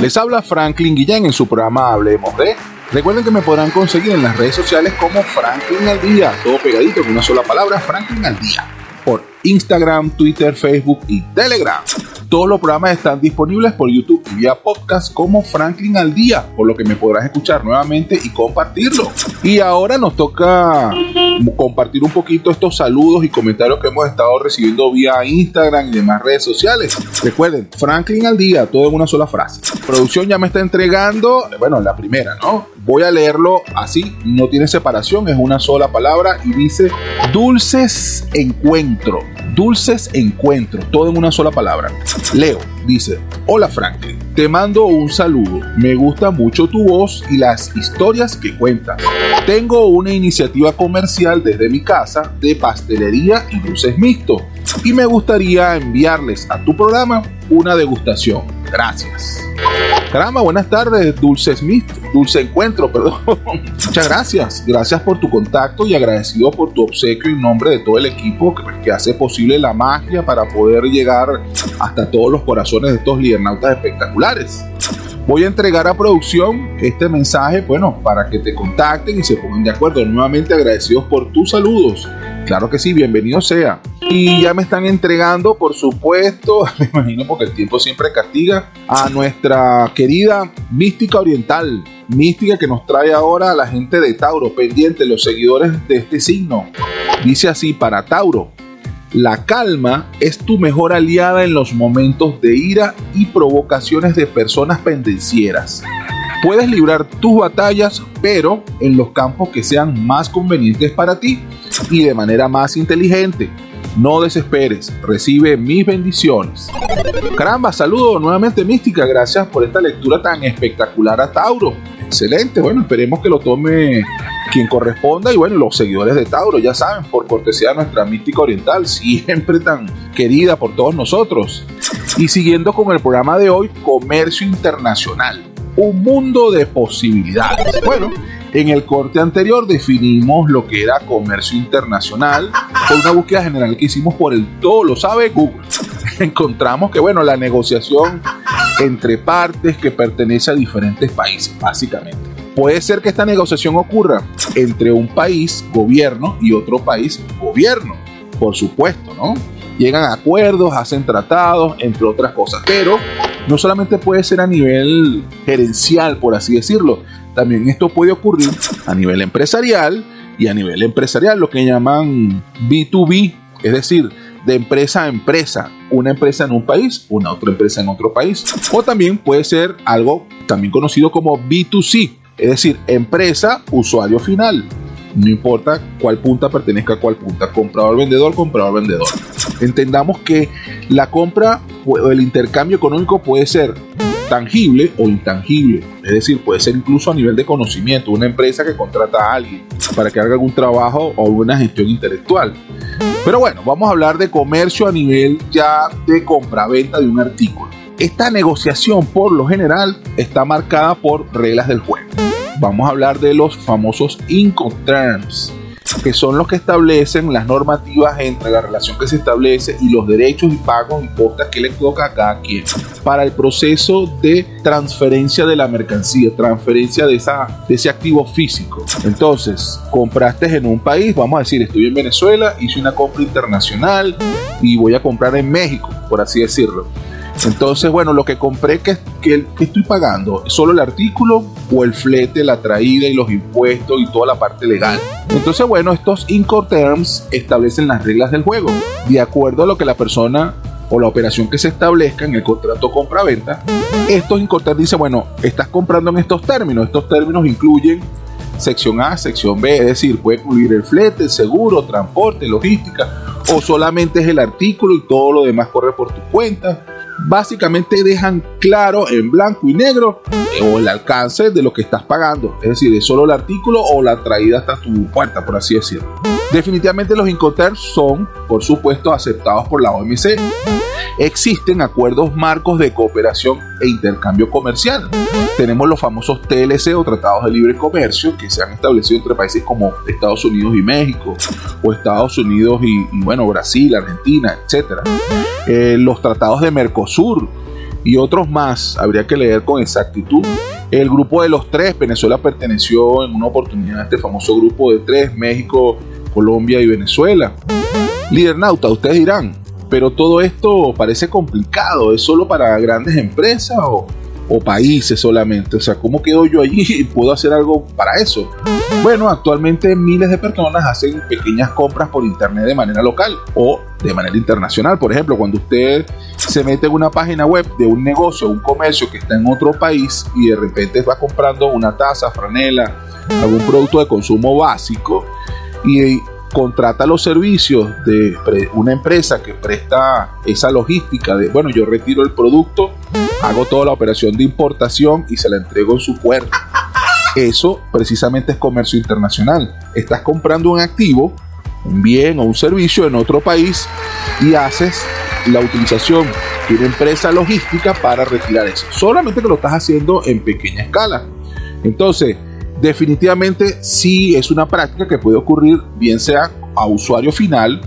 Les habla Franklin Guillén en su programa Hablemos de. Recuerden que me podrán conseguir en las redes sociales como Franklin al Día, todo pegadito con una sola palabra, Franklin al Día, por Instagram, Twitter, Facebook y Telegram. Todos los programas están disponibles por YouTube y vía podcast como Franklin al día, por lo que me podrás escuchar nuevamente y compartirlo. Y ahora nos toca compartir un poquito estos saludos y comentarios que hemos estado recibiendo vía Instagram y demás redes sociales. Recuerden, Franklin al día, todo en una sola frase. Producción ya me está entregando, bueno, la primera, ¿no? Voy a leerlo así, no tiene separación, es una sola palabra y dice dulces encuentro. Dulces encuentros, todo en una sola palabra. Leo dice, hola Franklin, te mando un saludo, me gusta mucho tu voz y las historias que cuentas. Tengo una iniciativa comercial desde mi casa de pastelería y dulces mixtos y me gustaría enviarles a tu programa una degustación. Gracias. Caramba, buenas tardes, Dulce Smith, Dulce Encuentro, perdón. Muchas gracias. Gracias por tu contacto y agradecido por tu obsequio en nombre de todo el equipo que, que hace posible la magia para poder llegar hasta todos los corazones de estos lidernautas espectaculares. Voy a entregar a producción este mensaje, bueno, para que te contacten y se pongan de acuerdo. Nuevamente agradecidos por tus saludos. Claro que sí, bienvenido sea. Y ya me están entregando, por supuesto, me imagino porque el tiempo siempre castiga, a nuestra querida mística oriental. Mística que nos trae ahora a la gente de Tauro, pendiente, los seguidores de este signo. Dice así para Tauro. La calma es tu mejor aliada en los momentos de ira y provocaciones de personas pendencieras. Puedes librar tus batallas, pero en los campos que sean más convenientes para ti y de manera más inteligente. No desesperes, recibe mis bendiciones. Caramba, saludo nuevamente Mística, gracias por esta lectura tan espectacular a Tauro. Excelente, bueno, esperemos que lo tome quien corresponda y bueno, los seguidores de Tauro, ya saben, por cortesía de nuestra mística oriental, siempre tan querida por todos nosotros. Y siguiendo con el programa de hoy, Comercio Internacional, un mundo de posibilidades. Bueno, en el corte anterior definimos lo que era comercio internacional con una búsqueda general que hicimos por el todo lo sabe Google. Encontramos que bueno, la negociación entre partes que pertenece a diferentes países, básicamente. Puede ser que esta negociación ocurra entre un país, gobierno, y otro país, gobierno, por supuesto, ¿no? Llegan a acuerdos, hacen tratados, entre otras cosas. Pero no solamente puede ser a nivel gerencial, por así decirlo, también esto puede ocurrir a nivel empresarial y a nivel empresarial, lo que llaman B2B, es decir, de empresa a empresa, una empresa en un país, una otra empresa en otro país. O también puede ser algo también conocido como B2C, es decir, empresa, usuario final. No importa cuál punta pertenezca a cuál punta, comprador, vendedor, comprador, vendedor. Entendamos que la compra o el intercambio económico puede ser tangible o intangible. Es decir, puede ser incluso a nivel de conocimiento, una empresa que contrata a alguien para que haga algún trabajo o una gestión intelectual. Pero bueno, vamos a hablar de comercio a nivel ya de compra-venta de un artículo. Esta negociación por lo general está marcada por reglas del juego. Vamos a hablar de los famosos Incoterms que son los que establecen las normativas entre la relación que se establece y los derechos y pagos y costas que le toca a cada quien para el proceso de transferencia de la mercancía, transferencia de, esa, de ese activo físico. Entonces, compraste en un país, vamos a decir, estoy en Venezuela, hice una compra internacional y voy a comprar en México, por así decirlo. Entonces, bueno, lo que compré, que, que, estoy pagando? ¿Solo el artículo o el flete, la traída y los impuestos y toda la parte legal? Entonces, bueno, estos Incoterms establecen las reglas del juego. De acuerdo a lo que la persona o la operación que se establezca en el contrato compra-venta, estos Incoterms dicen, bueno, estás comprando en estos términos. Estos términos incluyen sección A, sección B, es decir, puede incluir el flete, el seguro, transporte, logística, o solamente es el artículo y todo lo demás corre por tu cuenta básicamente dejan claro en blanco y negro eh, el alcance de lo que estás pagando. Es decir, es solo el artículo o la traída hasta tu puerta, por así decirlo. Definitivamente los Incoterms son, por supuesto, aceptados por la OMC. Existen acuerdos marcos de cooperación e intercambio comercial. Tenemos los famosos TLC o Tratados de Libre Comercio que se han establecido entre países como Estados Unidos y México, o Estados Unidos y, bueno, Brasil, Argentina, etc. Eh, los tratados de Mercosur, y otros más. Habría que leer con exactitud. El grupo de los tres, Venezuela perteneció en una oportunidad a este famoso grupo de tres, México, Colombia y Venezuela. Líder Nauta, ustedes dirán, pero todo esto parece complicado, ¿es solo para grandes empresas o, o países solamente? O sea, ¿cómo quedo yo allí y puedo hacer algo para eso? Bueno, actualmente miles de personas hacen pequeñas compras por internet de manera local o de manera internacional. Por ejemplo, cuando usted se mete en una página web de un negocio, un comercio que está en otro país y de repente va comprando una taza, franela, algún producto de consumo básico y contrata los servicios de una empresa que presta esa logística de, bueno, yo retiro el producto, hago toda la operación de importación y se la entrego en su puerta. Eso precisamente es comercio internacional. Estás comprando un activo, un bien o un servicio en otro país y haces la utilización de una empresa logística para retirar eso. Solamente que lo estás haciendo en pequeña escala. Entonces, definitivamente sí es una práctica que puede ocurrir bien sea a usuario final,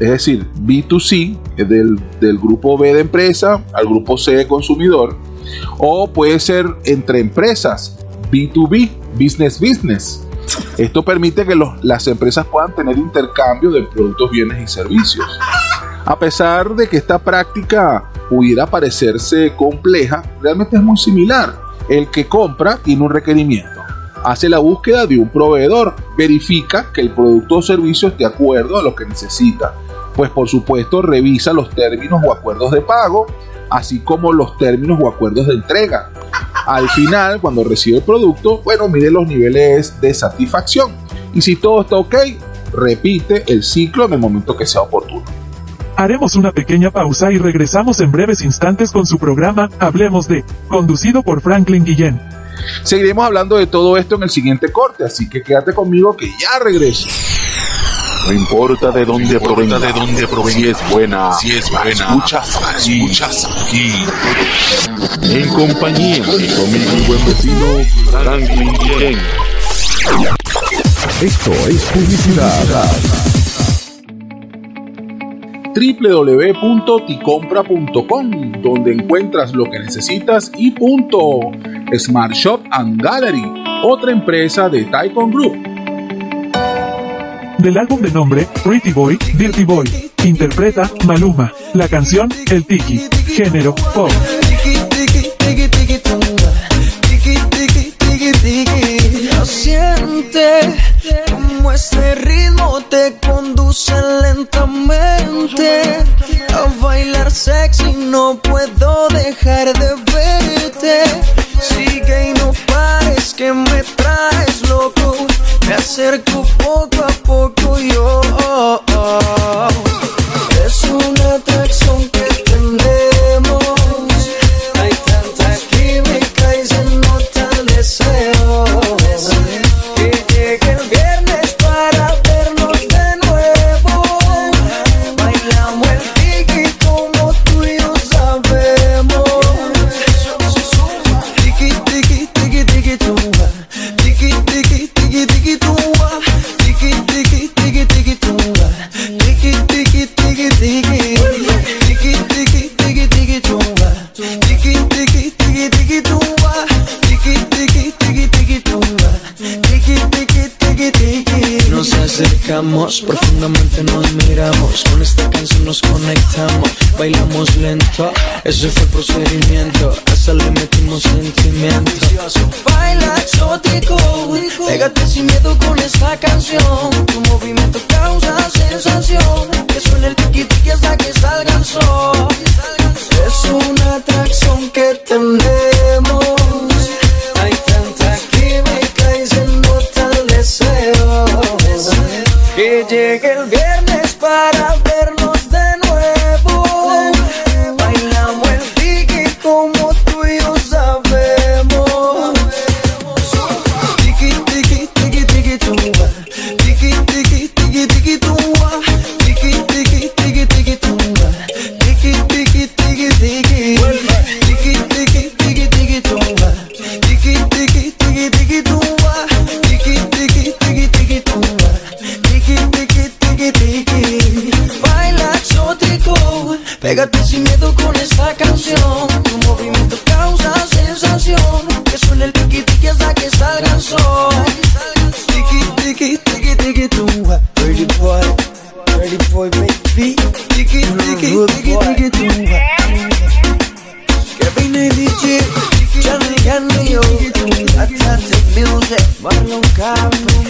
es decir, B2C, del, grupo B de empresa al grupo C de consumidor, o puede ser entre empresas, B2B, business business. Esto permite que las empresas puedan tener intercambio de productos, bienes y servicios. A pesar de que esta práctica pudiera parecerse compleja, realmente es muy similar. El que compra tiene un requerimiento hace la búsqueda de un proveedor, verifica que el producto o servicio esté de acuerdo a lo que necesita, pues por supuesto revisa los términos o acuerdos de pago, así como los términos o acuerdos de entrega. Al final, cuando recibe el producto, bueno, mide los niveles de satisfacción y si todo está ok, repite el ciclo en el momento que sea oportuno. Haremos una pequeña pausa y regresamos en breves instantes con su programa Hablemos de, conducido por Franklin Guillén. Seguiremos hablando de todo esto en el siguiente corte, así que quédate conmigo que ya regreso. No importa de dónde provenga, de dónde provenga, si es buena, si es buena, escuchas aquí, escuchas aquí. En compañía de conmigo mi buen vecino Franklin. Esto es publicidad www.ticompra.com, donde encuentras lo que necesitas y punto. Smart Shop and Gallery, otra empresa de Taikon Group. Del álbum de nombre Pretty Boy, Dirty Boy, interpreta Maluma, la canción El Tiki, género pop. Siente como este ritmo te conduce lentamente sexy. No puedo profundamente nos miramos. Con esta canción nos conectamos, bailamos lento. Ese fue el procedimiento. Hasta le metimos sentimiento. Baila exótico, pégate sin miedo con esta canción. Tu movimiento causa sensación. Que suene el tiki hasta que salga el sol. Es una atracción que tenemos. Que llegue Marlon Cabo,